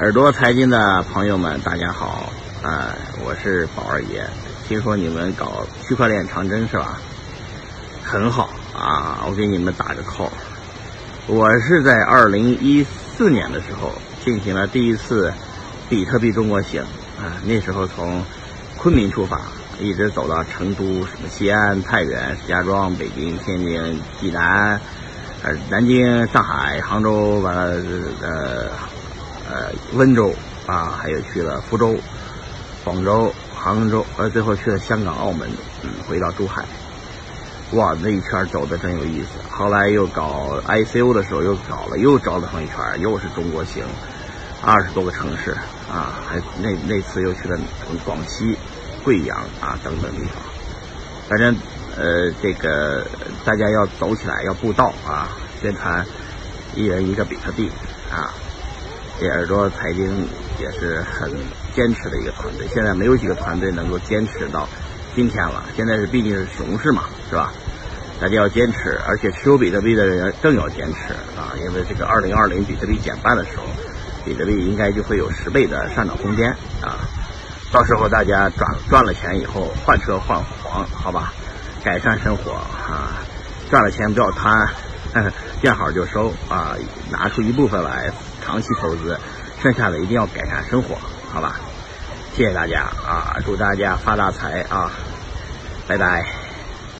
耳朵财经的朋友们，大家好，啊，我是宝二爷。听说你们搞区块链长征是吧？很好啊，我给你们打个 call。我是在二零一四年的时候进行了第一次比特币中国行啊，那时候从昆明出发，一直走到成都、什么西安、太原、石家庄、北京、天津、济南，呃，南京、上海、杭州，完了呃。呃，温州啊，还有去了福州、广州、杭州，呃，最后去了香港、澳门，嗯，回到珠海。哇，那一圈走的真有意思。后来又搞 ICO 的时候，又搞了，又折腾一圈，又是中国行，二十多个城市啊，还那那次又去了广西、贵阳啊等等地方。反正呃，这个大家要走起来，要布道啊，宣传一人一个比特币啊。这耳朵财经也是很坚持的一个团队，现在没有几个团队能够坚持到今天了。现在是毕竟是熊市嘛，是吧？大家要坚持，而且持有比特币的人更要坚持啊！因为这个二零二零比特币减半的时候，比特币应该就会有十倍的上涨空间啊！到时候大家赚赚了钱以后换车换房，好吧？改善生活啊！赚了钱不要贪，见好就收啊！拿出一部分来。长期投资，剩下的一定要改善生活，好吧？谢谢大家啊！祝大家发大财啊！拜拜。